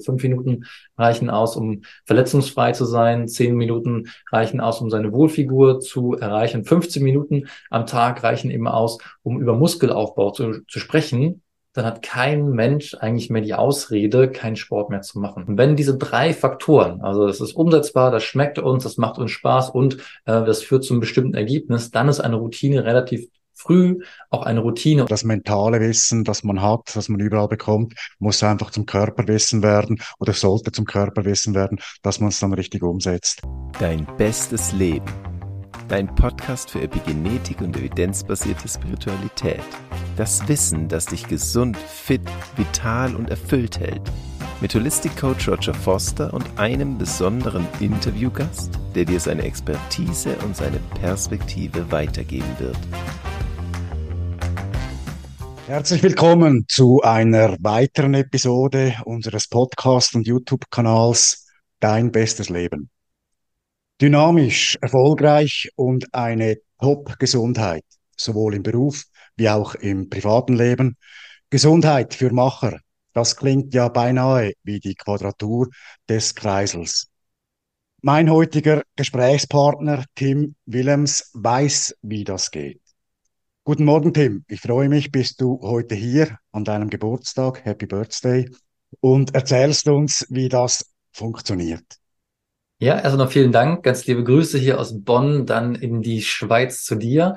Fünf Minuten reichen aus, um verletzungsfrei zu sein. Zehn Minuten reichen aus, um seine Wohlfigur zu erreichen. 15 Minuten am Tag reichen eben aus, um über Muskelaufbau zu, zu sprechen. Dann hat kein Mensch eigentlich mehr die Ausrede, keinen Sport mehr zu machen. Und wenn diese drei Faktoren, also das ist umsetzbar, das schmeckt uns, das macht uns Spaß und äh, das führt zu einem bestimmten Ergebnis, dann ist eine Routine relativ früh auch eine Routine. Das mentale Wissen, das man hat, das man überall bekommt, muss einfach zum Körperwissen werden oder sollte zum Körperwissen werden, dass man es dann richtig umsetzt. Dein bestes Leben. Dein Podcast für Epigenetik und evidenzbasierte Spiritualität. Das Wissen, das dich gesund, fit, vital und erfüllt hält. Mit Holistic Coach Roger Foster und einem besonderen Interviewgast, der dir seine Expertise und seine Perspektive weitergeben wird. Herzlich willkommen zu einer weiteren Episode unseres Podcast- und YouTube-Kanals Dein bestes Leben. Dynamisch, erfolgreich und eine Top-Gesundheit, sowohl im Beruf wie auch im privaten Leben. Gesundheit für Macher, das klingt ja beinahe wie die Quadratur des Kreisels. Mein heutiger Gesprächspartner Tim Willems weiß, wie das geht. Guten Morgen, Tim. Ich freue mich, bist du heute hier an deinem Geburtstag. Happy Birthday. Und erzählst uns, wie das funktioniert. Ja, also noch vielen Dank. Ganz liebe Grüße hier aus Bonn, dann in die Schweiz zu dir.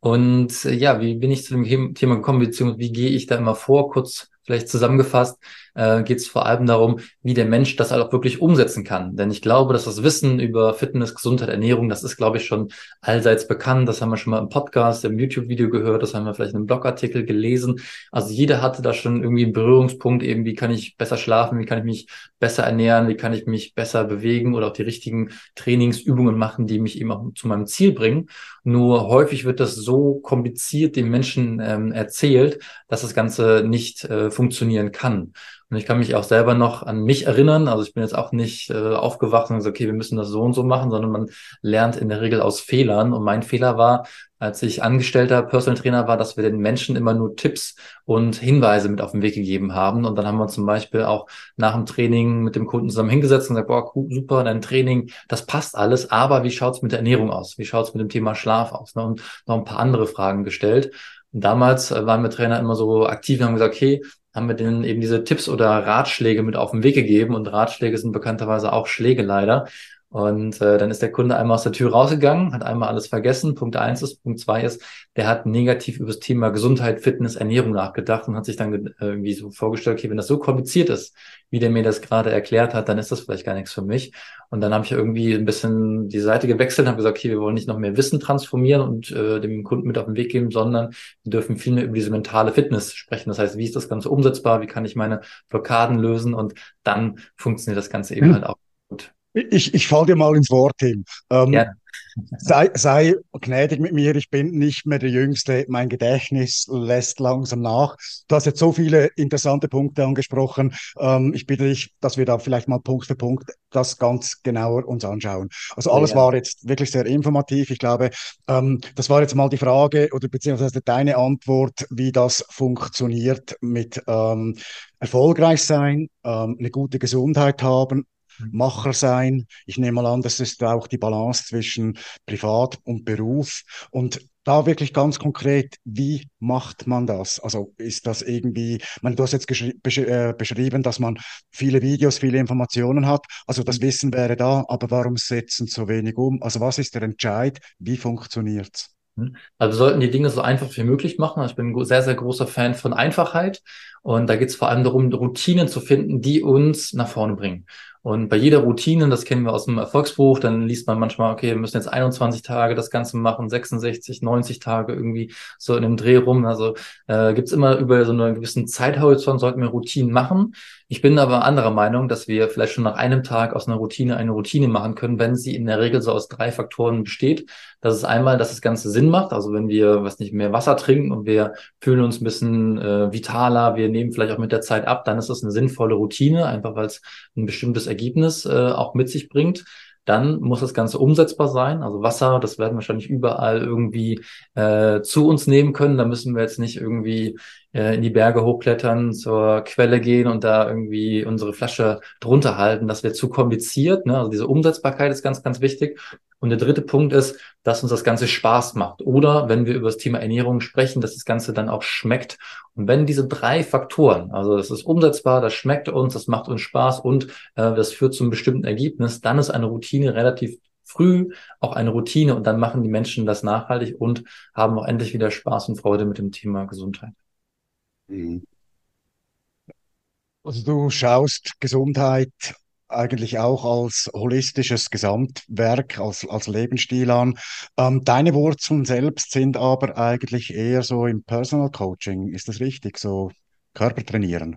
Und äh, ja, wie bin ich zu dem Thema gekommen, beziehungsweise wie gehe ich da immer vor? Kurz vielleicht zusammengefasst äh, geht es vor allem darum, wie der Mensch das halt auch wirklich umsetzen kann. Denn ich glaube, dass das Wissen über Fitness, Gesundheit, Ernährung, das ist, glaube ich, schon allseits bekannt. Das haben wir schon mal im Podcast, im YouTube-Video gehört, das haben wir vielleicht in einem Blogartikel gelesen. Also jeder hatte da schon irgendwie einen Berührungspunkt, eben wie kann ich besser schlafen, wie kann ich mich besser ernähren, wie kann ich mich besser bewegen oder auch die richtigen Trainingsübungen machen, die mich eben auch zu meinem Ziel bringen. Nur häufig wird das so kompliziert den Menschen ähm, erzählt, dass das Ganze nicht äh, funktionieren kann. Und ich kann mich auch selber noch an mich erinnern. Also ich bin jetzt auch nicht äh, aufgewacht und gesagt, okay, wir müssen das so und so machen, sondern man lernt in der Regel aus Fehlern. Und mein Fehler war, als ich angestellter Personal Trainer war, dass wir den Menschen immer nur Tipps und Hinweise mit auf den Weg gegeben haben. Und dann haben wir zum Beispiel auch nach dem Training mit dem Kunden zusammen hingesetzt und gesagt, boah, super, dein Training, das passt alles, aber wie schaut's mit der Ernährung aus? Wie schaut's mit dem Thema Schlaf aus? Ne? Und noch ein paar andere Fragen gestellt. Damals äh, waren wir Trainer immer so aktiv und haben gesagt, okay, haben wir denen eben diese Tipps oder Ratschläge mit auf den Weg gegeben. Und Ratschläge sind bekannterweise auch Schläge leider. Und äh, dann ist der Kunde einmal aus der Tür rausgegangen, hat einmal alles vergessen. Punkt eins ist. Punkt zwei ist, der hat negativ über das Thema Gesundheit, Fitness, Ernährung nachgedacht und hat sich dann irgendwie so vorgestellt, okay, wenn das so kompliziert ist, wie der mir das gerade erklärt hat, dann ist das vielleicht gar nichts für mich. Und dann habe ich irgendwie ein bisschen die Seite gewechselt und habe gesagt, okay, wir wollen nicht noch mehr Wissen transformieren und äh, dem Kunden mit auf den Weg geben, sondern wir dürfen viel mehr über diese mentale Fitness sprechen. Das heißt, wie ist das Ganze umsetzbar? Wie kann ich meine Blockaden lösen? Und dann funktioniert das Ganze eben mhm. halt auch. Ich, ich fall dir mal ins Wort, Tim. Ähm, ja. sei, sei gnädig mit mir, ich bin nicht mehr der Jüngste, mein Gedächtnis lässt langsam nach. Du hast jetzt so viele interessante Punkte angesprochen. Ähm, ich bitte dich, dass wir da vielleicht mal Punkt für Punkt das ganz genauer uns anschauen. Also alles ja. war jetzt wirklich sehr informativ. Ich glaube, ähm, das war jetzt mal die Frage oder beziehungsweise deine Antwort, wie das funktioniert mit ähm, erfolgreich sein, ähm, eine gute Gesundheit haben, Macher sein. Ich nehme mal an, das ist auch die Balance zwischen Privat und Beruf. Und da wirklich ganz konkret, wie macht man das? Also ist das irgendwie, meine, du hast jetzt besch äh, beschrieben, dass man viele Videos, viele Informationen hat. Also das mhm. Wissen wäre da, aber warum setzen so wenig um? Also was ist der Entscheid? Wie funktioniert's? Mhm. Also wir sollten die Dinge so einfach wie möglich machen. Ich bin ein sehr, sehr großer Fan von Einfachheit. Und da geht es vor allem darum, Routinen zu finden, die uns nach vorne bringen. Und bei jeder Routine, das kennen wir aus dem Erfolgsbuch, dann liest man manchmal, okay, wir müssen jetzt 21 Tage das Ganze machen, 66, 90 Tage irgendwie so in dem Dreh rum. Also äh, gibt immer über so einen gewissen Zeithorizont sollten wir Routinen machen. Ich bin aber anderer Meinung, dass wir vielleicht schon nach einem Tag aus einer Routine eine Routine machen können, wenn sie in der Regel so aus drei Faktoren besteht. Das ist einmal, dass das Ganze Sinn macht. Also wenn wir, was nicht, mehr Wasser trinken und wir fühlen uns ein bisschen äh, vitaler, wir nehmen vielleicht auch mit der Zeit ab, dann ist das eine sinnvolle Routine, einfach weil es ein bestimmtes Ergebnis äh, auch mit sich bringt. dann muss das Ganze umsetzbar sein. Also Wasser, das werden wir wahrscheinlich überall irgendwie äh, zu uns nehmen können. Da müssen wir jetzt nicht irgendwie äh, in die Berge hochklettern, zur Quelle gehen und da irgendwie unsere Flasche drunter halten. Das wäre zu kompliziert. Ne? Also diese Umsetzbarkeit ist ganz, ganz wichtig. Und der dritte Punkt ist, dass uns das Ganze Spaß macht. Oder wenn wir über das Thema Ernährung sprechen, dass das Ganze dann auch schmeckt. Und wenn diese drei Faktoren, also das ist umsetzbar, das schmeckt uns, das macht uns Spaß und äh, das führt zu einem bestimmten Ergebnis, dann ist eine Routine relativ früh auch eine Routine und dann machen die Menschen das nachhaltig und haben auch endlich wieder Spaß und Freude mit dem Thema Gesundheit. Mhm. Also du schaust Gesundheit eigentlich auch als holistisches Gesamtwerk, als, als Lebensstil an. Ähm, deine Wurzeln selbst sind aber eigentlich eher so im Personal Coaching. Ist das richtig? So Körper trainieren?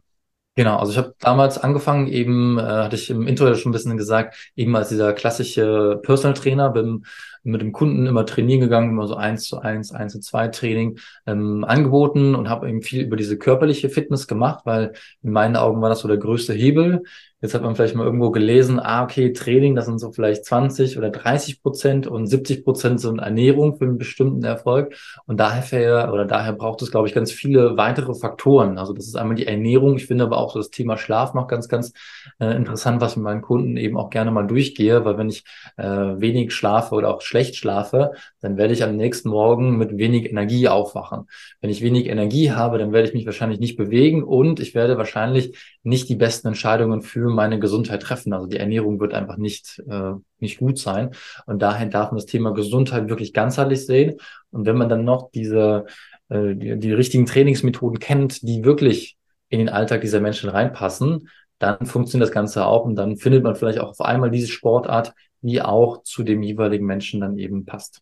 Genau, also ich habe damals angefangen, eben, äh, hatte ich im Intro schon ein bisschen gesagt, eben als dieser klassische Personal Trainer, bin mit dem Kunden immer trainieren gegangen, immer so eins zu eins, eins zu zwei Training ähm, angeboten und habe eben viel über diese körperliche Fitness gemacht, weil in meinen Augen war das so der größte Hebel. Jetzt hat man vielleicht mal irgendwo gelesen, ah, okay, Training, das sind so vielleicht 20 oder 30 Prozent und 70 Prozent sind Ernährung für einen bestimmten Erfolg. Und daher, oder daher braucht es, glaube ich, ganz viele weitere Faktoren. Also das ist einmal die Ernährung. Ich finde aber auch so das Thema Schlaf noch ganz, ganz äh, interessant, was mit meinen Kunden eben auch gerne mal durchgehe, weil wenn ich äh, wenig schlafe oder auch schlecht schlafe, dann werde ich am nächsten Morgen mit wenig Energie aufwachen. Wenn ich wenig Energie habe, dann werde ich mich wahrscheinlich nicht bewegen und ich werde wahrscheinlich nicht die besten Entscheidungen für meine Gesundheit treffen. Also die Ernährung wird einfach nicht, äh, nicht gut sein. Und daher darf man das Thema Gesundheit wirklich ganzheitlich sehen. Und wenn man dann noch diese, äh, die, die richtigen Trainingsmethoden kennt, die wirklich in den Alltag dieser Menschen reinpassen, dann funktioniert das Ganze auch und dann findet man vielleicht auch auf einmal diese Sportart, die auch zu dem jeweiligen Menschen dann eben passt.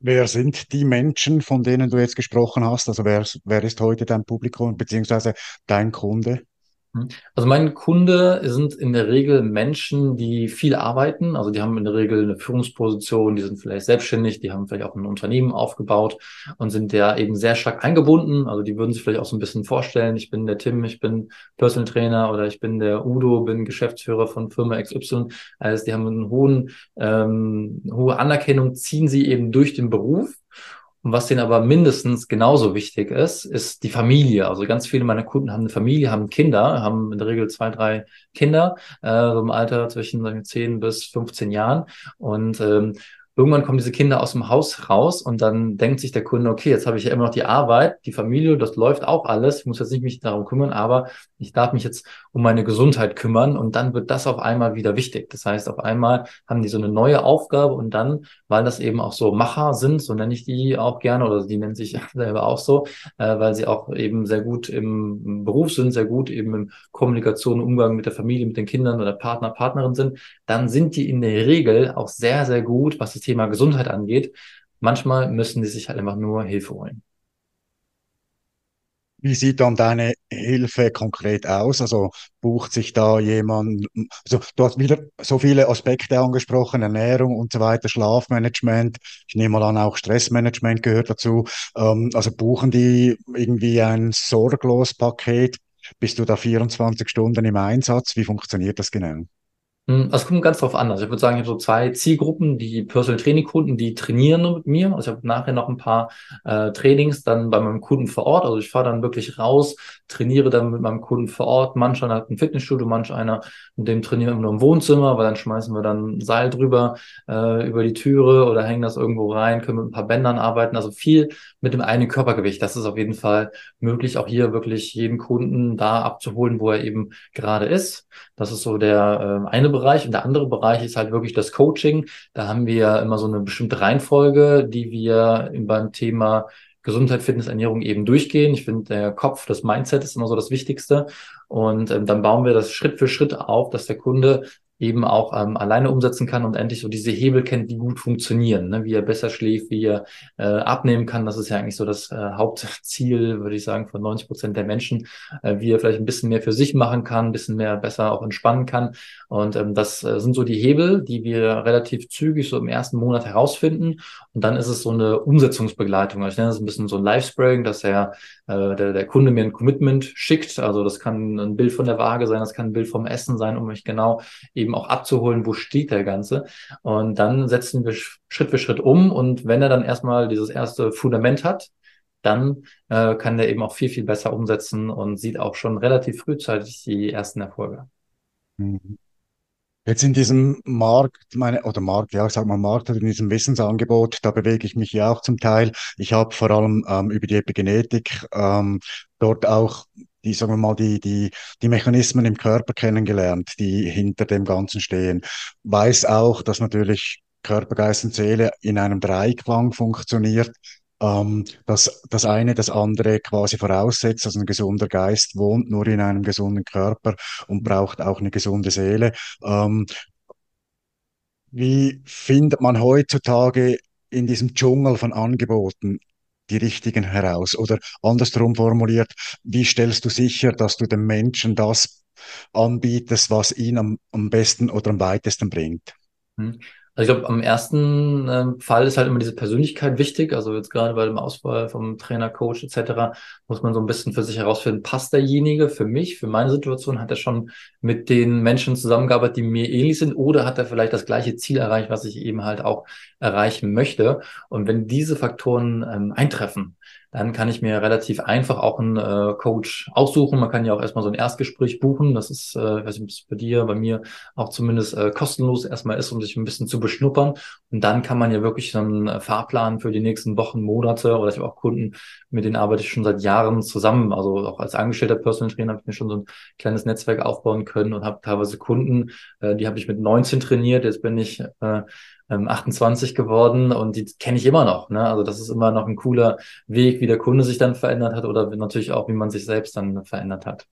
Wer sind die Menschen, von denen du jetzt gesprochen hast? Also wer, wer ist heute dein Publikum beziehungsweise dein Kunde? Hm. Also mein Kunde sind in der Regel Menschen, die viel arbeiten. Also die haben in der Regel eine Führungsposition, die sind vielleicht selbstständig, die haben vielleicht auch ein Unternehmen aufgebaut und sind da eben sehr stark eingebunden. Also die würden sich vielleicht auch so ein bisschen vorstellen, ich bin der Tim, ich bin Personal Trainer oder ich bin der Udo, bin Geschäftsführer von Firma XY. Also die haben einen hohen, ähm, hohe Anerkennung, ziehen sie eben durch den Beruf und was denen aber mindestens genauso wichtig ist, ist die Familie. Also ganz viele meiner Kunden haben eine Familie, haben Kinder, haben in der Regel zwei, drei Kinder, äh, im Alter zwischen sagen wir, 10 bis 15 Jahren. Und ähm, Irgendwann kommen diese Kinder aus dem Haus raus und dann denkt sich der Kunde, okay, jetzt habe ich ja immer noch die Arbeit, die Familie, das läuft auch alles. Ich muss jetzt nicht mich darum kümmern, aber ich darf mich jetzt um meine Gesundheit kümmern und dann wird das auf einmal wieder wichtig. Das heißt, auf einmal haben die so eine neue Aufgabe und dann, weil das eben auch so Macher sind, so nenne ich die auch gerne oder die nennen sich selber auch so, äh, weil sie auch eben sehr gut im Beruf sind, sehr gut eben im Kommunikation, Umgang mit der Familie, mit den Kindern oder Partner, Partnerin sind, dann sind die in der Regel auch sehr, sehr gut, was das Thema Gesundheit angeht. Manchmal müssen die sich halt einfach nur Hilfe holen. Wie sieht dann deine Hilfe konkret aus? Also bucht sich da jemand, also du hast wieder so viele Aspekte angesprochen, Ernährung und so weiter, Schlafmanagement, ich nehme mal an, auch Stressmanagement gehört dazu. Ähm, also buchen die irgendwie ein Sorglos-Paket? Bist du da 24 Stunden im Einsatz? Wie funktioniert das genau? Hm, es kommt ganz drauf an. Also ich würde sagen, ich habe so zwei Zielgruppen, die Personal Training Kunden, die trainieren mit mir. Also ich habe nachher noch ein paar äh, Trainings dann bei meinem Kunden vor Ort. Also ich fahre dann wirklich raus, trainiere dann mit meinem Kunden vor Ort. Manch einer hat ein Fitnessstudio, manch einer, mit dem trainieren wir nur im Wohnzimmer, weil dann schmeißen wir dann Seil drüber äh, über die Türe oder hängen das irgendwo rein, können mit ein paar Bändern arbeiten. Also viel mit dem einen Körpergewicht. Das ist auf jeden Fall möglich, auch hier wirklich jeden Kunden da abzuholen, wo er eben gerade ist. Das ist so der äh, eine Bereich. Und der andere Bereich ist halt wirklich das Coaching. Da haben wir immer so eine bestimmte Reihenfolge, die wir beim Thema Gesundheit, Fitness, Ernährung eben durchgehen. Ich finde, der Kopf, das Mindset ist immer so das Wichtigste. Und ähm, dann bauen wir das Schritt für Schritt auf, dass der Kunde eben auch ähm, alleine umsetzen kann und endlich so diese Hebel kennt, die gut funktionieren, ne? wie er besser schläft, wie er äh, abnehmen kann. Das ist ja eigentlich so das äh, Hauptziel, würde ich sagen, von 90 Prozent der Menschen, äh, wie er vielleicht ein bisschen mehr für sich machen kann, ein bisschen mehr besser auch entspannen kann. Und ähm, das äh, sind so die Hebel, die wir relativ zügig so im ersten Monat herausfinden. Und dann ist es so eine Umsetzungsbegleitung. Also ich nenne das ein bisschen so ein Live-Spraying, dass er äh, der, der Kunde mir ein Commitment schickt. Also das kann ein Bild von der Waage sein, das kann ein Bild vom Essen sein, um mich genau eben eben auch abzuholen, wo steht der Ganze. Und dann setzen wir Schritt für Schritt um. Und wenn er dann erstmal dieses erste Fundament hat, dann äh, kann der eben auch viel, viel besser umsetzen und sieht auch schon relativ frühzeitig die ersten Erfolge. Mhm. Jetzt in diesem Markt, meine, oder Markt, ja, sag mal Markt, oder in diesem Wissensangebot, da bewege ich mich ja auch zum Teil. Ich habe vor allem ähm, über die Epigenetik ähm, dort auch die, sagen wir mal, die, die, die Mechanismen im Körper kennengelernt, die hinter dem Ganzen stehen. Weiß auch, dass natürlich Körper, Geist und Seele in einem Dreiklang funktioniert ähm, dass das eine das andere quasi voraussetzt. Also ein gesunder Geist wohnt nur in einem gesunden Körper und braucht auch eine gesunde Seele. Ähm, wie findet man heutzutage in diesem Dschungel von Angeboten die richtigen heraus? Oder andersrum formuliert, wie stellst du sicher, dass du dem Menschen das anbietest, was ihn am, am besten oder am weitesten bringt? Also ich glaube, am ersten äh, Fall ist halt immer diese Persönlichkeit wichtig. Also jetzt gerade bei dem Auswahl vom Trainer, Coach etc. muss man so ein bisschen für sich herausfinden, passt derjenige für mich, für meine Situation, hat er schon mit den Menschen zusammengearbeitet, die mir ähnlich sind oder hat er vielleicht das gleiche Ziel erreicht, was ich eben halt auch erreichen möchte. Und wenn diese Faktoren ähm, eintreffen, dann kann ich mir relativ einfach auch einen äh, Coach aussuchen. Man kann ja auch erstmal so ein Erstgespräch buchen. Das ist, äh, weiß nicht, bei dir, bei mir auch zumindest äh, kostenlos erstmal ist, um sich ein bisschen zu beschnuppern. Und dann kann man ja wirklich so einen äh, Fahrplan für die nächsten Wochen, Monate oder ich habe auch Kunden, mit denen arbeite ich schon seit Jahren zusammen. Also auch als angestellter Personal Trainer habe ich mir schon so ein kleines Netzwerk aufbauen können und habe teilweise Kunden, äh, die habe ich mit 19 trainiert. Jetzt bin ich äh, 28 ähm, geworden und die kenne ich immer noch. Ne? Also das ist immer noch ein cooler Weg, wie der Kunde sich dann verändert hat oder natürlich auch, wie man sich selbst dann verändert hat.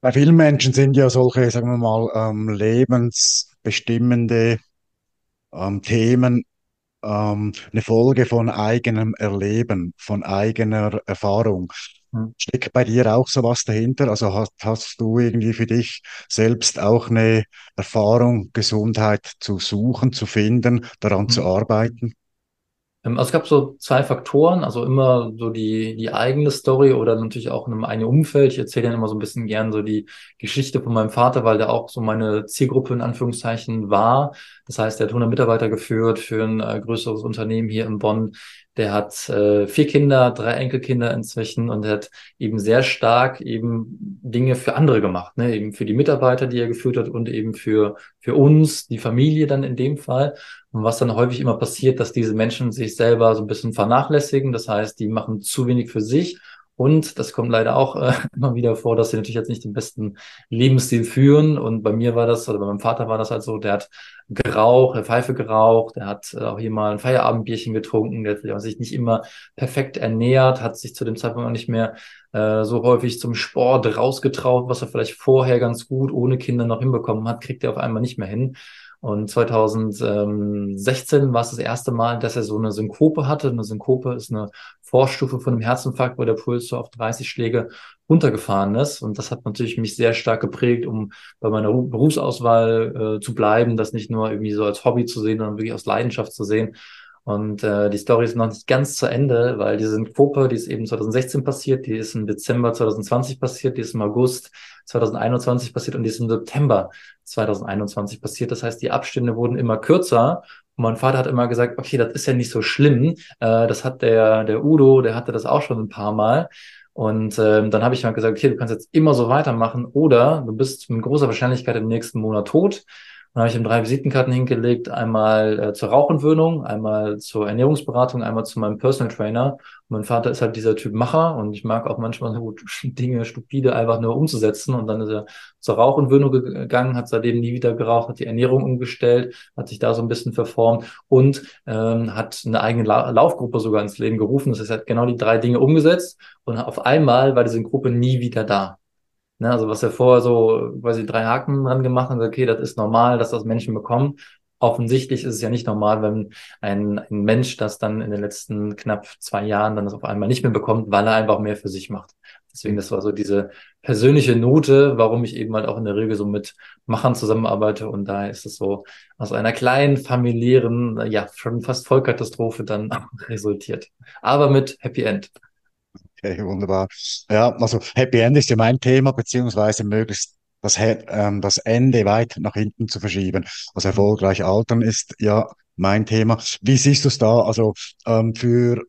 Bei vielen Menschen sind ja solche, sagen wir mal, ähm, lebensbestimmende ähm, Themen ähm, eine Folge von eigenem Erleben, von eigener Erfahrung. Hm. Steckt bei dir auch sowas dahinter? Also hast, hast du irgendwie für dich selbst auch eine Erfahrung, Gesundheit zu suchen, zu finden, daran zu hm. arbeiten? Ähm, also es gab so zwei Faktoren, also immer so die, die eigene Story oder natürlich auch in einem eigenen Umfeld. Ich erzähle dann immer so ein bisschen gern so die Geschichte von meinem Vater, weil der auch so meine Zielgruppe in Anführungszeichen war. Das heißt, er hat 100 Mitarbeiter geführt für ein äh, größeres Unternehmen hier in Bonn. Der hat äh, vier Kinder, drei Enkelkinder inzwischen und hat eben sehr stark eben Dinge für andere gemacht, ne? eben für die Mitarbeiter, die er geführt hat und eben für, für uns, die Familie dann in dem Fall. Und was dann häufig immer passiert, dass diese Menschen sich selber so ein bisschen vernachlässigen. Das heißt, die machen zu wenig für sich und das kommt leider auch äh, immer wieder vor, dass sie natürlich jetzt nicht den besten Lebensstil führen. Und bei mir war das, oder bei meinem Vater war das halt so, der hat geraucht, der Pfeife geraucht, der hat äh, auch hier mal ein Feierabendbierchen getrunken, der hat sich nicht immer perfekt ernährt, hat sich zu dem Zeitpunkt auch nicht mehr äh, so häufig zum Sport rausgetraut, was er vielleicht vorher ganz gut ohne Kinder noch hinbekommen hat, kriegt er auf einmal nicht mehr hin. Und 2016 war es das erste Mal, dass er so eine Synkope hatte. Eine Synkope ist eine Vorstufe von einem Herzinfarkt, wo der Puls so auf 30 Schläge runtergefahren ist. Und das hat natürlich mich sehr stark geprägt, um bei meiner Berufsauswahl äh, zu bleiben, das nicht nur irgendwie so als Hobby zu sehen, sondern wirklich aus Leidenschaft zu sehen. Und äh, die Story ist noch nicht ganz zu Ende, weil diese Synkope, die ist eben 2016 passiert, die ist im Dezember 2020 passiert, die ist im August 2021 passiert und die ist im September 2021 passiert. Das heißt, die Abstände wurden immer kürzer. Und mein Vater hat immer gesagt, okay, das ist ja nicht so schlimm. Äh, das hat der, der Udo, der hatte das auch schon ein paar Mal. Und ähm, dann habe ich mal gesagt, okay, du kannst jetzt immer so weitermachen oder du bist mit großer Wahrscheinlichkeit im nächsten Monat tot. Dann habe ich ihm drei Visitenkarten hingelegt, einmal äh, zur Rauchentwöhnung, einmal zur Ernährungsberatung, einmal zu meinem Personal Trainer. Und mein Vater ist halt dieser Typ Macher und ich mag auch manchmal so Dinge stupide einfach nur umzusetzen. Und dann ist er zur Rauchentwöhnung gegangen, hat seitdem nie wieder geraucht, hat die Ernährung umgestellt, hat sich da so ein bisschen verformt und ähm, hat eine eigene La Laufgruppe sogar ins Leben gerufen. Das heißt, er hat genau die drei Dinge umgesetzt und auf einmal war diese Gruppe nie wieder da. Ne, also was er vorher so quasi drei Haken dran gemacht hat, okay, das ist normal, dass das Menschen bekommen. Offensichtlich ist es ja nicht normal, wenn ein, ein Mensch das dann in den letzten knapp zwei Jahren dann das auf einmal nicht mehr bekommt, weil er einfach mehr für sich macht. Deswegen, das war so diese persönliche Note, warum ich eben halt auch in der Regel so mit Machern zusammenarbeite. Und daher ist es so aus einer kleinen familiären, ja, schon fast Vollkatastrophe dann resultiert. Aber mit Happy End. Okay, wunderbar. Ja, also Happy End ist ja mein Thema, beziehungsweise möglichst das, ähm, das Ende weit nach hinten zu verschieben. Also erfolgreich altern ist ja mein Thema. Wie siehst du es da? Also ähm, für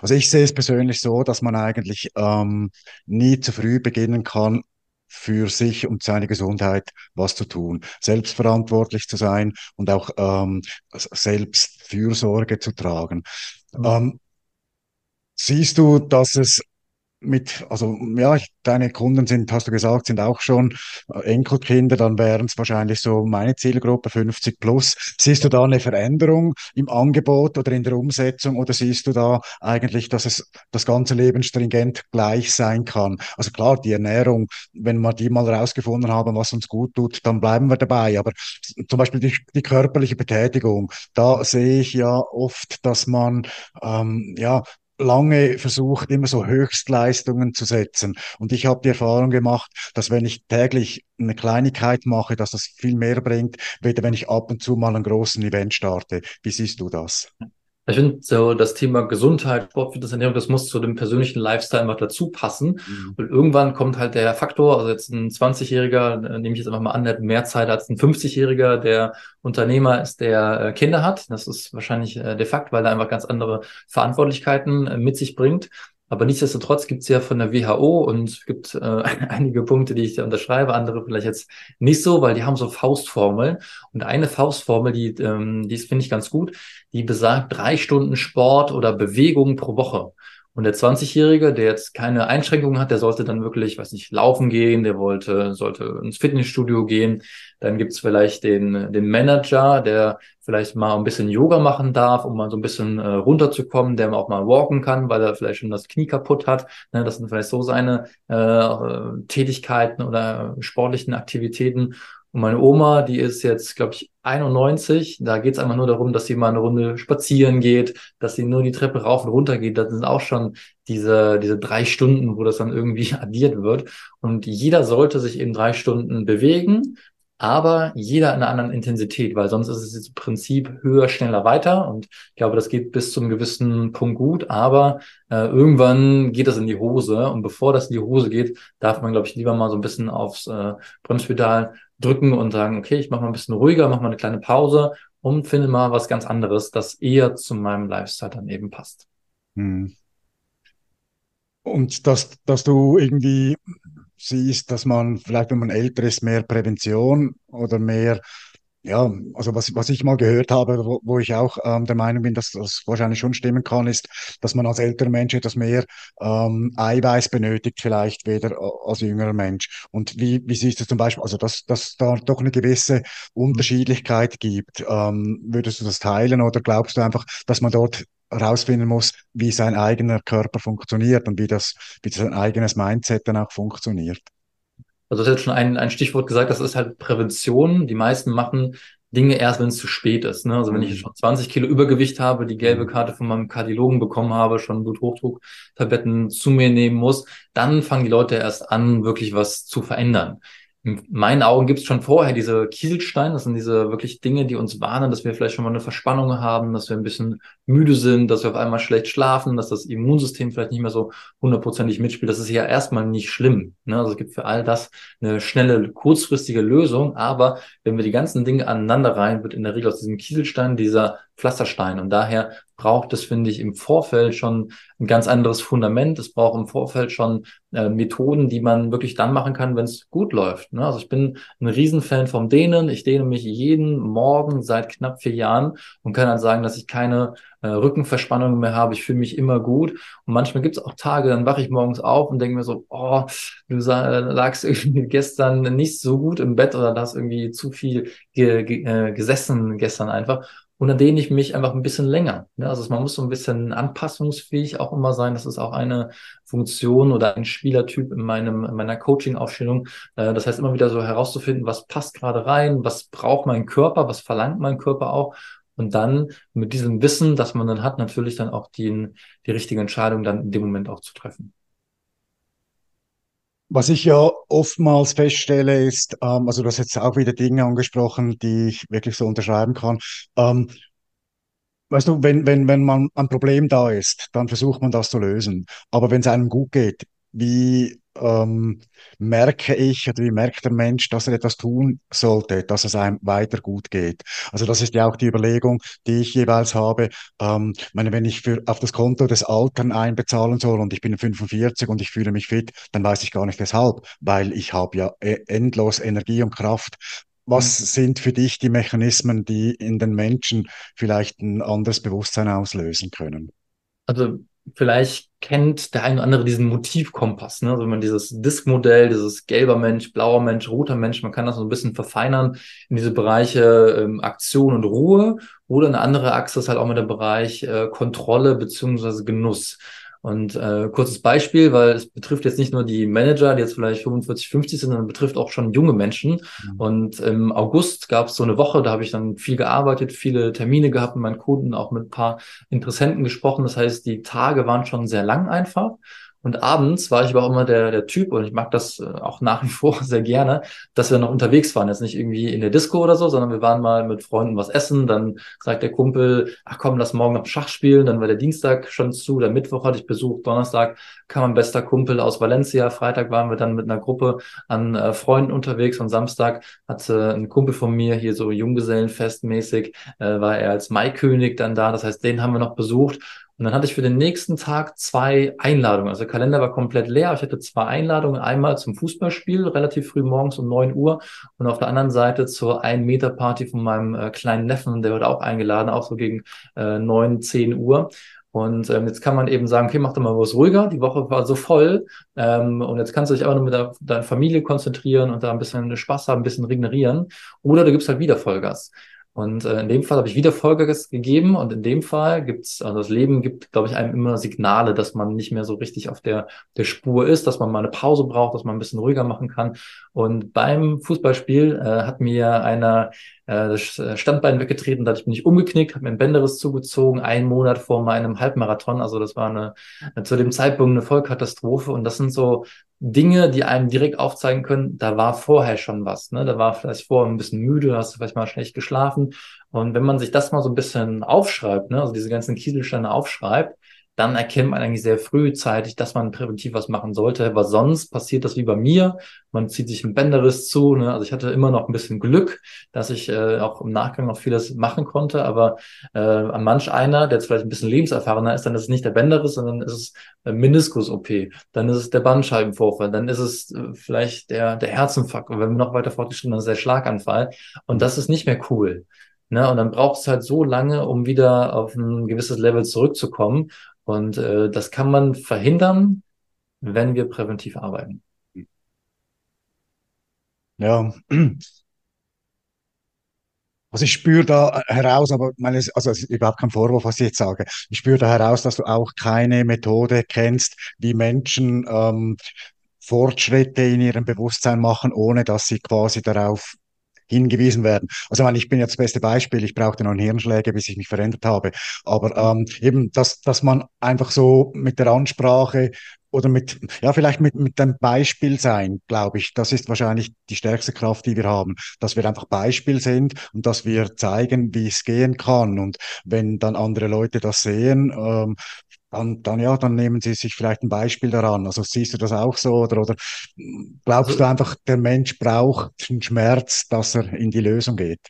also ich sehe es persönlich so, dass man eigentlich ähm, nie zu früh beginnen kann, für sich und seine Gesundheit was zu tun, selbstverantwortlich zu sein und auch ähm, selbst Fürsorge zu tragen. Mhm. Ähm, siehst du, dass es mit, also ja, deine Kunden sind, hast du gesagt, sind auch schon äh, Enkelkinder, dann wären es wahrscheinlich so meine Zielgruppe 50 plus. Siehst du da eine Veränderung im Angebot oder in der Umsetzung oder siehst du da eigentlich, dass es das ganze Leben stringent gleich sein kann? Also klar, die Ernährung, wenn wir die mal rausgefunden haben, was uns gut tut, dann bleiben wir dabei. Aber zum Beispiel die, die körperliche Betätigung, da sehe ich ja oft, dass man ähm, ja lange versucht, immer so Höchstleistungen zu setzen. Und ich habe die Erfahrung gemacht, dass wenn ich täglich eine Kleinigkeit mache, dass das viel mehr bringt, weder wenn ich ab und zu mal einen großen Event starte. Wie siehst du das? Ich finde so das Thema Gesundheit, Sport, Fitness, Ernährung, das muss zu dem persönlichen Lifestyle einfach dazu passen. Mhm. Und irgendwann kommt halt der Faktor, also jetzt ein 20-Jähriger, äh, nehme ich jetzt einfach mal an, der hat mehr Zeit als ein 50-Jähriger, der Unternehmer ist, der äh, Kinder hat. Das ist wahrscheinlich äh, de facto, weil er einfach ganz andere Verantwortlichkeiten äh, mit sich bringt. Aber nichtsdestotrotz gibt es ja von der WHO und es gibt äh, einige Punkte, die ich da unterschreibe, andere vielleicht jetzt nicht so, weil die haben so Faustformeln. Und eine Faustformel, die, ähm, die finde ich ganz gut, die besagt drei Stunden Sport oder Bewegung pro Woche. Und der 20-Jährige, der jetzt keine Einschränkungen hat, der sollte dann wirklich, weiß nicht, laufen gehen, der wollte, sollte ins Fitnessstudio gehen. Dann gibt's vielleicht den, den Manager, der vielleicht mal ein bisschen Yoga machen darf, um mal so ein bisschen äh, runterzukommen, der auch mal walken kann, weil er vielleicht schon das Knie kaputt hat. Ne, das sind vielleicht so seine äh, Tätigkeiten oder sportlichen Aktivitäten. Und meine Oma, die ist jetzt, glaube ich, 91. Da geht es einfach nur darum, dass sie mal eine Runde spazieren geht, dass sie nur die Treppe rauf und runter geht. Das sind auch schon diese, diese drei Stunden, wo das dann irgendwie addiert wird. Und jeder sollte sich eben drei Stunden bewegen aber jeder in einer anderen Intensität, weil sonst ist es im Prinzip höher, schneller, weiter. Und ich glaube, das geht bis zu einem gewissen Punkt gut, aber äh, irgendwann geht das in die Hose. Und bevor das in die Hose geht, darf man, glaube ich, lieber mal so ein bisschen aufs äh, Bremspedal drücken und sagen, okay, ich mache mal ein bisschen ruhiger, mache mal eine kleine Pause und finde mal was ganz anderes, das eher zu meinem Lifestyle dann eben passt. Hm. Und dass, dass du irgendwie siehst, dass man vielleicht, wenn man älter ist, mehr Prävention oder mehr, ja, also was, was ich mal gehört habe, wo, wo ich auch ähm, der Meinung bin, dass das wahrscheinlich schon stimmen kann, ist, dass man als älterer Mensch etwas mehr ähm, Eiweiß benötigt, vielleicht weder als jüngerer Mensch. Und wie, wie siehst du zum Beispiel, also dass, dass da doch eine gewisse Unterschiedlichkeit gibt, ähm, würdest du das teilen oder glaubst du einfach, dass man dort herausfinden muss, wie sein eigener Körper funktioniert und wie das, wie sein eigenes Mindset dann auch funktioniert. Also du hast jetzt schon ein, ein Stichwort gesagt, das ist halt Prävention. Die meisten machen Dinge erst, wenn es zu spät ist. Ne? Also wenn ich mhm. schon 20 Kilo Übergewicht habe, die gelbe mhm. Karte von meinem Kardiologen bekommen habe, schon Bluthochdrucktabletten zu mir nehmen muss, dann fangen die Leute erst an, wirklich was zu verändern in meinen Augen gibt es schon vorher diese Kieselsteine, das sind diese wirklich Dinge, die uns warnen, dass wir vielleicht schon mal eine Verspannung haben, dass wir ein bisschen müde sind, dass wir auf einmal schlecht schlafen, dass das Immunsystem vielleicht nicht mehr so hundertprozentig mitspielt. Das ist ja erstmal nicht schlimm. Ne? Also es gibt für all das eine schnelle, kurzfristige Lösung, aber wenn wir die ganzen Dinge aneinander rein, wird in der Regel aus diesem Kieselstein dieser Pflasterstein. Und daher braucht es, finde ich, im Vorfeld schon ein ganz anderes Fundament. Es braucht im Vorfeld schon äh, Methoden, die man wirklich dann machen kann, wenn es gut läuft. Ne? Also ich bin ein Riesenfan vom Dehnen. Ich dehne mich jeden Morgen seit knapp vier Jahren und kann dann sagen, dass ich keine äh, Rückenverspannungen mehr habe. Ich fühle mich immer gut. Und manchmal gibt es auch Tage, dann wache ich morgens auf und denke mir so, oh, du lagst irgendwie gestern nicht so gut im Bett oder hast irgendwie zu viel ge ge äh, gesessen gestern einfach. Und dann dehne ich mich einfach ein bisschen länger. Ja, also man muss so ein bisschen anpassungsfähig auch immer sein. Das ist auch eine Funktion oder ein Spielertyp in meinem in meiner Coaching-Aufstellung. Äh, das heißt immer wieder so herauszufinden, was passt gerade rein, was braucht mein Körper, was verlangt mein Körper auch. Und dann mit diesem Wissen, das man dann hat, natürlich dann auch die, die richtige Entscheidung dann in dem Moment auch zu treffen. Was ich ja oftmals feststelle, ist, ähm, also du hast jetzt auch wieder Dinge angesprochen, die ich wirklich so unterschreiben kann. Ähm, weißt du, wenn, wenn, wenn man ein Problem da ist, dann versucht man das zu lösen. Aber wenn es einem gut geht, wie ähm, merke ich oder wie merkt der Mensch, dass er etwas tun sollte, dass es einem weiter gut geht. Also das ist ja auch die Überlegung, die ich jeweils habe. Ähm, meine, wenn ich für, auf das Konto des Altern einbezahlen soll und ich bin 45 und ich fühle mich fit, dann weiß ich gar nicht weshalb, weil ich habe ja e, endlos Energie und Kraft. Was mhm. sind für dich die Mechanismen, die in den Menschen vielleicht ein anderes Bewusstsein auslösen können? Also vielleicht kennt der eine oder andere diesen Motivkompass, ne? Also wenn man dieses Disk-Modell, dieses gelber Mensch, blauer Mensch, roter Mensch, man kann das so ein bisschen verfeinern in diese Bereiche ähm, Aktion und Ruhe oder eine andere Achse ist halt auch mit dem Bereich äh, Kontrolle beziehungsweise Genuss. Und äh, kurzes Beispiel, weil es betrifft jetzt nicht nur die Manager, die jetzt vielleicht 45, 50 sind, sondern betrifft auch schon junge Menschen. Mhm. Und im August gab es so eine Woche, da habe ich dann viel gearbeitet, viele Termine gehabt mit meinen Kunden, auch mit ein paar Interessenten gesprochen. Das heißt, die Tage waren schon sehr lang einfach. Und abends war ich aber auch immer der, der Typ, und ich mag das äh, auch nach wie vor sehr gerne, dass wir noch unterwegs waren. Jetzt nicht irgendwie in der Disco oder so, sondern wir waren mal mit Freunden was essen. Dann sagt der Kumpel, ach komm, lass morgen noch Schach spielen. Dann war der Dienstag schon zu, der Mittwoch hatte ich Besuch, Donnerstag kam mein bester Kumpel aus Valencia. Freitag waren wir dann mit einer Gruppe an äh, Freunden unterwegs. Und Samstag hatte ein Kumpel von mir hier so Junggesellenfestmäßig, äh, war er als Maikönig dann da. Das heißt, den haben wir noch besucht. Und dann hatte ich für den nächsten Tag zwei Einladungen. Also der Kalender war komplett leer. Ich hatte zwei Einladungen. Einmal zum Fußballspiel, relativ früh morgens um neun Uhr. Und auf der anderen Seite zur Ein-Meter-Party von meinem äh, kleinen Neffen. Der wurde auch eingeladen, auch so gegen äh, neun, zehn Uhr. Und ähm, jetzt kann man eben sagen, okay, mach doch mal was ruhiger. Die Woche war so voll. Ähm, und jetzt kannst du dich aber nur mit der, deiner Familie konzentrieren und da ein bisschen Spaß haben, ein bisschen regenerieren. Oder du gibst halt wieder Vollgas. Und äh, in dem Fall habe ich wieder Vollgas gegeben und in dem Fall gibt's, also das Leben gibt, glaube ich, einem immer Signale, dass man nicht mehr so richtig auf der, der Spur ist, dass man mal eine Pause braucht, dass man ein bisschen ruhiger machen kann. Und beim Fußballspiel äh, hat mir einer das Standbein weggetreten, dadurch bin ich umgeknickt, habe mir ein Bänderriss zugezogen, einen Monat vor meinem Halbmarathon. Also das war eine, zu dem Zeitpunkt eine Vollkatastrophe. Und das sind so Dinge, die einem direkt aufzeigen können, da war vorher schon was. Ne? Da war vielleicht vorher ein bisschen müde, hast du vielleicht mal schlecht geschlafen. Und wenn man sich das mal so ein bisschen aufschreibt, ne? also diese ganzen Kieselsteine aufschreibt, dann erkennt man eigentlich sehr frühzeitig, dass man präventiv was machen sollte, weil sonst passiert das wie bei mir. Man zieht sich ein Bänderriss zu. Ne? Also ich hatte immer noch ein bisschen Glück, dass ich äh, auch im Nachgang noch vieles machen konnte, aber äh, an manch einer, der jetzt vielleicht ein bisschen lebenserfahrener ist, dann ist es nicht der Bänderriss, sondern ist es äh, Meniskus-OP, dann ist es der Bandscheibenvorfall, dann ist es äh, vielleicht der, der Herzinfarkt und wenn wir noch weiter fortgeschritten, dann ist der Schlaganfall und das ist nicht mehr cool. Ne? Und dann braucht es halt so lange, um wieder auf ein gewisses Level zurückzukommen. Und äh, das kann man verhindern, wenn wir präventiv arbeiten. Ja. Also ich spüre da heraus, aber meine, also es ist überhaupt kein Vorwurf, was ich jetzt sage. Ich spüre da heraus, dass du auch keine Methode kennst, wie Menschen ähm, Fortschritte in ihrem Bewusstsein machen, ohne dass sie quasi darauf hingewiesen werden. Also ich, meine, ich bin jetzt das beste Beispiel, ich brauchte noch Hirnschläge, bis ich mich verändert habe. Aber ähm, eben, dass, dass man einfach so mit der Ansprache oder mit, ja, vielleicht mit, mit dem Beispiel sein, glaube ich, das ist wahrscheinlich die stärkste Kraft, die wir haben, dass wir einfach Beispiel sind und dass wir zeigen, wie es gehen kann. Und wenn dann andere Leute das sehen, ähm, dann, dann ja, dann nehmen Sie sich vielleicht ein Beispiel daran. Also siehst du das auch so oder, oder glaubst also, du einfach, der Mensch braucht einen Schmerz, dass er in die Lösung geht?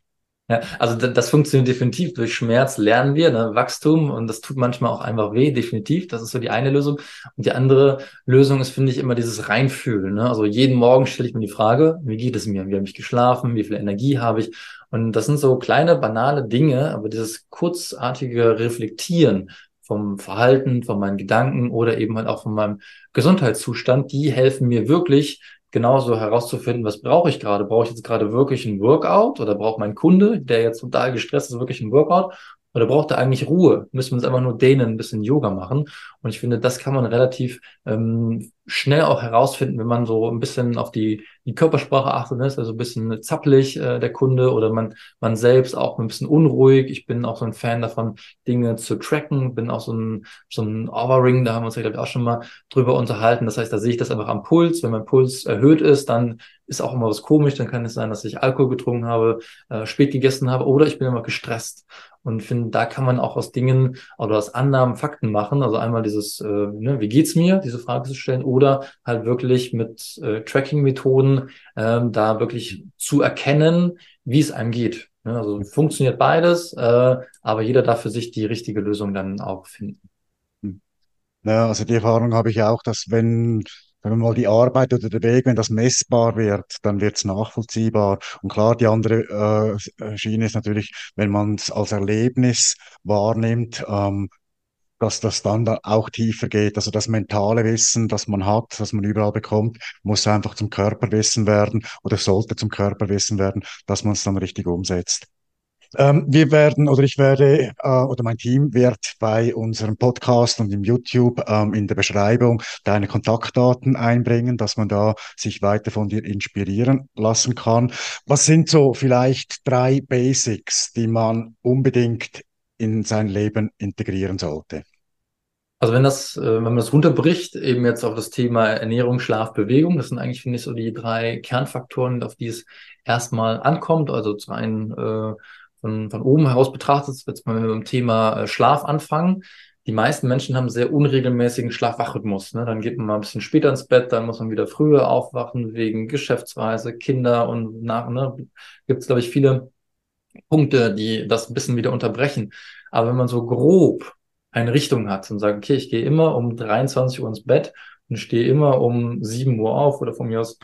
Ja, also das funktioniert definitiv. Durch Schmerz lernen wir, ne, Wachstum und das tut manchmal auch einfach weh, definitiv. Das ist so die eine Lösung. Und die andere Lösung ist, finde ich, immer dieses Reinfühlen. Ne? Also jeden Morgen stelle ich mir die Frage, wie geht es mir? Wie habe ich geschlafen? Wie viel Energie habe ich? Und das sind so kleine, banale Dinge, aber dieses kurzartige Reflektieren vom Verhalten, von meinen Gedanken oder eben halt auch von meinem Gesundheitszustand, die helfen mir wirklich genauso herauszufinden, was brauche ich gerade? Brauche ich jetzt gerade wirklich ein Workout oder braucht mein Kunde, der jetzt total gestresst ist, wirklich ein Workout? Oder braucht er eigentlich Ruhe? Müssen wir uns einfach nur dehnen, ein bisschen Yoga machen? Und ich finde, das kann man relativ ähm, schnell auch herausfinden, wenn man so ein bisschen auf die, die Körpersprache achtet, ne? ist also ein bisschen zappelig äh, der Kunde oder man, man selbst auch ein bisschen unruhig. Ich bin auch so ein Fan davon, Dinge zu tracken, bin auch so ein, so ein Overring, da haben wir uns ja, glaube ich, auch schon mal drüber unterhalten. Das heißt, da sehe ich das einfach am Puls. Wenn mein Puls erhöht ist, dann ist auch immer was komisch, dann kann es sein, dass ich Alkohol getrunken habe, äh, spät gegessen habe oder ich bin immer gestresst. Und finde, da kann man auch aus Dingen oder aus Annahmen Fakten machen. Also einmal dieses, äh, ne, wie geht's mir, diese Frage zu stellen, oder halt wirklich mit äh, Tracking-Methoden ähm, da wirklich zu erkennen, wie es einem geht. Ne? Also funktioniert beides, äh, aber jeder darf für sich die richtige Lösung dann auch finden. Ja, also die Erfahrung habe ich auch, dass wenn, wenn mal die Arbeit oder der Weg, wenn das messbar wird, dann wird es nachvollziehbar. Und klar, die andere äh, Schiene ist natürlich, wenn man es als Erlebnis wahrnimmt, ähm, dass das dann da auch tiefer geht. Also das mentale Wissen, das man hat, das man überall bekommt, muss einfach zum Körperwissen werden oder sollte zum Körperwissen werden, dass man es dann richtig umsetzt. Ähm, wir werden oder ich werde äh, oder mein Team wird bei unserem Podcast und im YouTube ähm, in der Beschreibung deine Kontaktdaten einbringen, dass man da sich weiter von dir inspirieren lassen kann. Was sind so vielleicht drei Basics, die man unbedingt in sein Leben integrieren sollte? Also wenn das, äh, wenn man das runterbricht, eben jetzt auf das Thema Ernährung, Schlaf, Bewegung, das sind eigentlich, finde ich, so die drei Kernfaktoren, auf die es erstmal ankommt. Also zum einen äh, von, von oben heraus betrachtet, jetzt mal mit dem Thema äh, Schlaf anfangen. Die meisten Menschen haben sehr unregelmäßigen Schlaf-Wach-Rhythmus. Ne? Dann geht man mal ein bisschen später ins Bett, dann muss man wieder früher aufwachen wegen Geschäftsreise, Kinder und nach. Ne? Gibt es, glaube ich, viele Punkte, die das ein bisschen wieder unterbrechen. Aber wenn man so grob eine Richtung hat und sagt, okay, ich gehe immer um 23 Uhr ins Bett und stehe immer um 7 Uhr auf oder von mir aus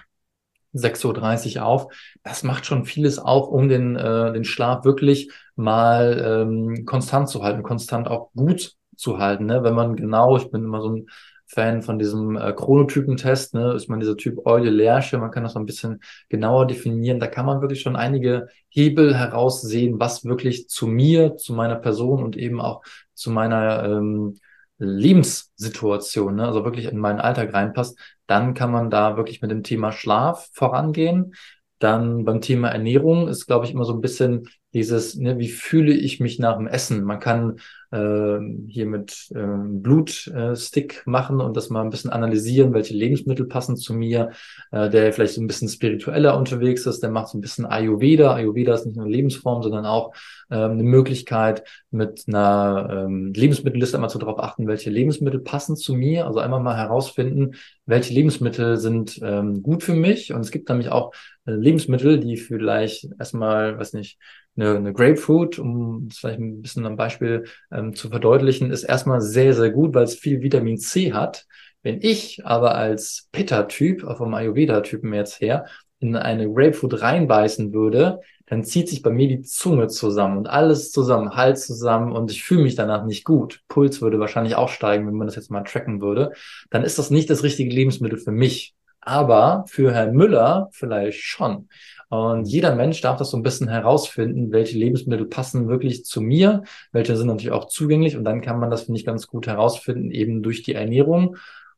6.30 Uhr auf. Das macht schon vieles auch, um den, äh, den Schlaf wirklich mal ähm, konstant zu halten, konstant auch gut zu halten. Ne? Wenn man genau, ich bin immer so ein Fan von diesem äh, Chronotypentest, ne? ist man dieser Typ Eule Lerche, man kann das noch ein bisschen genauer definieren. Da kann man wirklich schon einige Hebel heraussehen, was wirklich zu mir, zu meiner Person und eben auch zu meiner ähm, Lebenssituation, ne, also wirklich in meinen Alltag reinpasst, dann kann man da wirklich mit dem Thema Schlaf vorangehen. Dann beim Thema Ernährung ist, glaube ich, immer so ein bisschen dieses, ne, wie fühle ich mich nach dem Essen? Man kann äh, hier mit äh, Blutstick äh, machen und das mal ein bisschen analysieren, welche Lebensmittel passen zu mir. Äh, der vielleicht so ein bisschen spiritueller unterwegs ist, der macht so ein bisschen Ayurveda. Ayurveda ist nicht nur eine Lebensform, sondern auch äh, eine Möglichkeit, mit einer ähm, Lebensmittelliste einmal zu darauf achten, welche Lebensmittel passen zu mir. Also einmal mal herausfinden, welche Lebensmittel sind ähm, gut für mich. Und es gibt nämlich auch äh, Lebensmittel, die vielleicht erstmal, weiß nicht, eine, eine Grapefruit, um es vielleicht ein bisschen am Beispiel ähm, zu verdeutlichen, ist erstmal sehr, sehr gut, weil es viel Vitamin C hat. Wenn ich aber als Pitta-Typ, vom Ayurveda-Typen jetzt her, in eine Grapefruit reinbeißen würde, dann zieht sich bei mir die Zunge zusammen und alles zusammen, Hals zusammen und ich fühle mich danach nicht gut. Puls würde wahrscheinlich auch steigen, wenn man das jetzt mal tracken würde. Dann ist das nicht das richtige Lebensmittel für mich. Aber für Herrn Müller vielleicht schon. Und jeder Mensch darf das so ein bisschen herausfinden, welche Lebensmittel passen wirklich zu mir, welche sind natürlich auch zugänglich. Und dann kann man das, finde ich, ganz gut herausfinden, eben durch die Ernährung.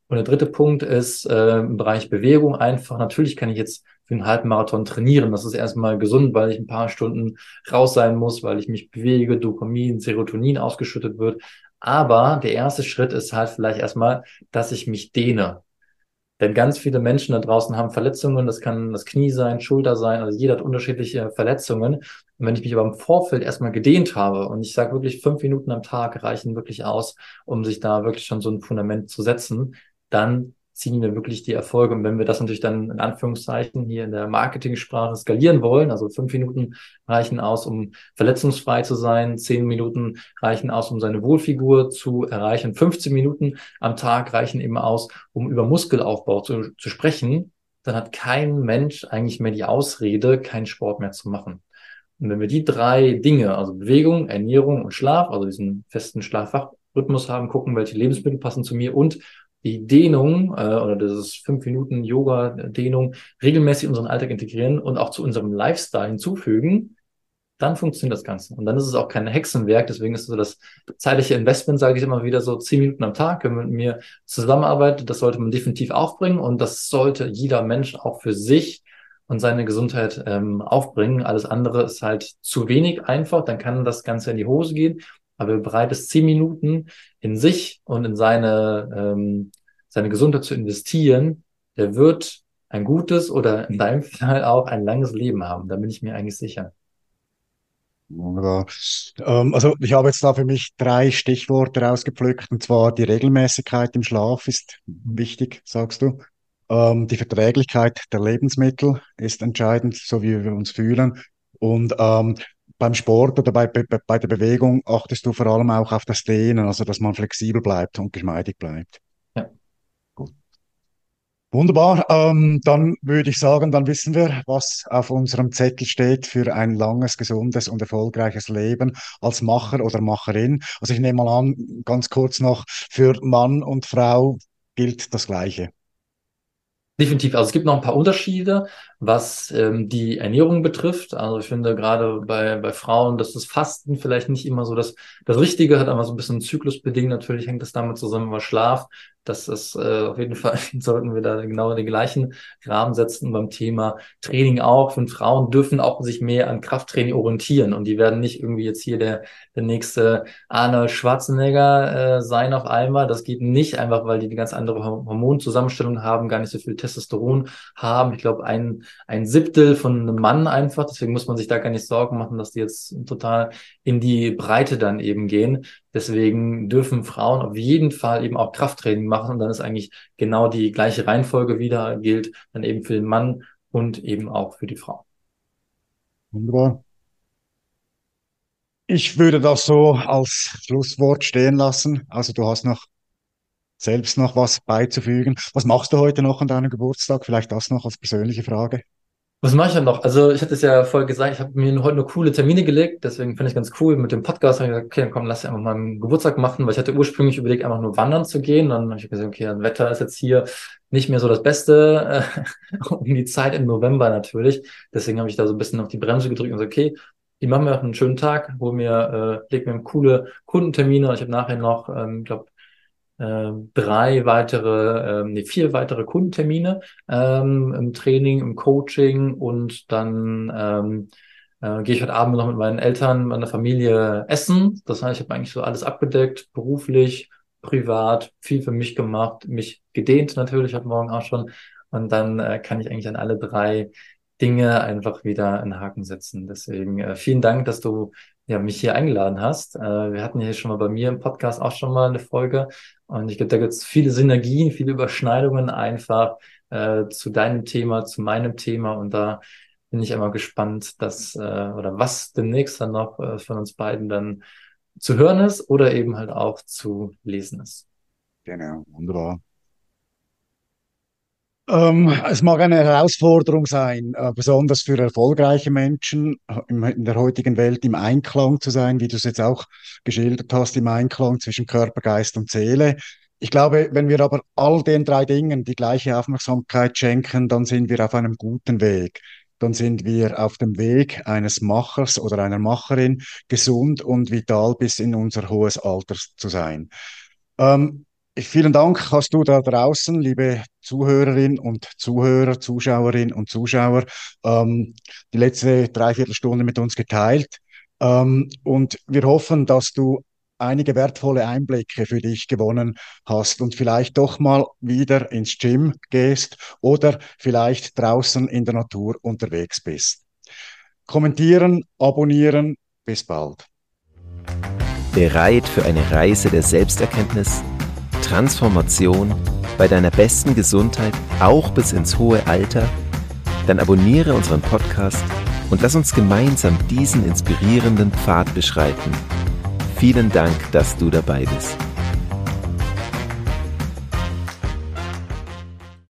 Und der dritte Punkt ist äh, im Bereich Bewegung einfach. Natürlich kann ich jetzt für einen Halbmarathon trainieren. Das ist erstmal gesund, weil ich ein paar Stunden raus sein muss, weil ich mich bewege, Dopamin, Serotonin ausgeschüttet wird. Aber der erste Schritt ist halt vielleicht erstmal, dass ich mich dehne. Denn ganz viele Menschen da draußen haben Verletzungen, das kann das Knie sein, Schulter sein, also jeder hat unterschiedliche Verletzungen. Und wenn ich mich aber im Vorfeld erstmal gedehnt habe und ich sage wirklich, fünf Minuten am Tag reichen wirklich aus, um sich da wirklich schon so ein Fundament zu setzen, dann ziehen wir wirklich die Erfolge. Und wenn wir das natürlich dann in Anführungszeichen hier in der Marketingsprache skalieren wollen, also fünf Minuten reichen aus, um verletzungsfrei zu sein, zehn Minuten reichen aus, um seine Wohlfigur zu erreichen, 15 Minuten am Tag reichen eben aus, um über Muskelaufbau zu, zu sprechen, dann hat kein Mensch eigentlich mehr die Ausrede, keinen Sport mehr zu machen. Und wenn wir die drei Dinge, also Bewegung, Ernährung und Schlaf, also diesen festen Schlafwachrhythmus haben, gucken, welche Lebensmittel passen zu mir und die Dehnung äh, oder dieses fünf Minuten Yoga-Dehnung regelmäßig in unseren Alltag integrieren und auch zu unserem Lifestyle hinzufügen, dann funktioniert das Ganze. Und dann ist es auch kein Hexenwerk. Deswegen ist so das zeitliche Investment, sage ich immer wieder, so zehn Minuten am Tag, wenn man mit mir zusammenarbeitet. Das sollte man definitiv aufbringen und das sollte jeder Mensch auch für sich und seine Gesundheit ähm, aufbringen. Alles andere ist halt zu wenig einfach. Dann kann das Ganze in die Hose gehen aber wer bereit ist, zehn Minuten in sich und in seine, ähm, seine Gesundheit zu investieren, der wird ein gutes oder in deinem Fall auch ein langes Leben haben. Da bin ich mir eigentlich sicher. Wunderbar. Ähm, also ich habe jetzt da für mich drei Stichworte rausgepflückt, und zwar die Regelmäßigkeit im Schlaf ist wichtig, sagst du. Ähm, die Verträglichkeit der Lebensmittel ist entscheidend, so wie wir uns fühlen. Und ähm, beim Sport oder bei, bei, bei der Bewegung achtest du vor allem auch auf das Dehnen, also dass man flexibel bleibt und geschmeidig bleibt. Wunderbar. Ähm, dann würde ich sagen, dann wissen wir, was auf unserem Zettel steht für ein langes, gesundes und erfolgreiches Leben als Macher oder Macherin. Also ich nehme mal an, ganz kurz noch, für Mann und Frau gilt das Gleiche. Definitiv. Also es gibt noch ein paar Unterschiede, was ähm, die Ernährung betrifft. Also ich finde gerade bei, bei Frauen, dass das Fasten vielleicht nicht immer so das, das Richtige hat, aber so ein bisschen zyklusbedingt. Natürlich hängt das damit zusammen, was Schlaf das ist äh, auf jeden Fall, sollten wir da genau den gleichen Rahmen setzen beim Thema Training auch. Und Frauen dürfen auch sich mehr an Krafttraining orientieren und die werden nicht irgendwie jetzt hier der, der nächste Arne Schwarzenegger äh, sein auf einmal. Das geht nicht, einfach weil die eine ganz andere Hormonzusammenstellung haben, gar nicht so viel Testosteron haben. Ich glaube, ein, ein Siebtel von einem Mann einfach. Deswegen muss man sich da gar nicht Sorgen machen, dass die jetzt total in die Breite dann eben gehen. Deswegen dürfen Frauen auf jeden Fall eben auch Krafttraining machen und dann ist eigentlich genau die gleiche Reihenfolge wieder gilt dann eben für den Mann und eben auch für die Frau. Wunderbar. Ich würde das so als Schlusswort stehen lassen. Also du hast noch selbst noch was beizufügen. Was machst du heute noch an deinem Geburtstag? Vielleicht das noch als persönliche Frage. Was mache ich dann noch? Also ich hatte es ja vorher gesagt, ich habe mir heute nur coole Termine gelegt, deswegen finde ich ganz cool. Mit dem Podcast habe ich gesagt, okay, dann komm, lass einfach mal einen Geburtstag machen, weil ich hatte ursprünglich überlegt, einfach nur wandern zu gehen. Dann habe ich gesagt, okay, das Wetter ist jetzt hier nicht mehr so das Beste, äh, um die Zeit im November natürlich. Deswegen habe ich da so ein bisschen auf die Bremse gedrückt und gesagt, okay, ich mache mir auch einen schönen Tag, hol mir, äh, leg mir coole Kundentermine. Ich habe nachher noch, ähm, glaube äh, drei weitere, äh, nee, vier weitere Kundentermine ähm, im Training, im Coaching und dann ähm, äh, gehe ich heute Abend noch mit meinen Eltern, meiner Familie essen. Das heißt, ich habe eigentlich so alles abgedeckt, beruflich, privat, viel für mich gemacht, mich gedehnt natürlich heute Morgen auch schon. Und dann äh, kann ich eigentlich an alle drei Dinge einfach wieder einen Haken setzen. Deswegen äh, vielen Dank, dass du ja, mich hier eingeladen hast. Äh, wir hatten hier schon mal bei mir im Podcast auch schon mal eine Folge und ich glaube, da gibt es viele Synergien, viele Überschneidungen einfach äh, zu deinem Thema, zu meinem Thema und da bin ich einmal gespannt, dass äh, oder was demnächst dann noch äh, von uns beiden dann zu hören ist oder eben halt auch zu lesen ist. Genau, wunderbar. Ähm, es mag eine Herausforderung sein, äh, besonders für erfolgreiche Menschen äh, in der heutigen Welt im Einklang zu sein, wie du es jetzt auch geschildert hast, im Einklang zwischen Körper, Geist und Seele. Ich glaube, wenn wir aber all den drei Dingen die gleiche Aufmerksamkeit schenken, dann sind wir auf einem guten Weg. Dann sind wir auf dem Weg eines Machers oder einer Macherin, gesund und vital bis in unser hohes Alter zu sein. Ähm, Vielen Dank hast du da draußen, liebe Zuhörerinnen und Zuhörer, Zuschauerinnen und Zuschauer, ähm, die letzte Dreiviertelstunde mit uns geteilt. Ähm, und wir hoffen, dass du einige wertvolle Einblicke für dich gewonnen hast und vielleicht doch mal wieder ins Gym gehst oder vielleicht draußen in der Natur unterwegs bist. Kommentieren, abonnieren, bis bald. Bereit für eine Reise der Selbsterkenntnis? Transformation bei deiner besten Gesundheit auch bis ins hohe Alter? Dann abonniere unseren Podcast und lass uns gemeinsam diesen inspirierenden Pfad beschreiten. Vielen Dank, dass du dabei bist.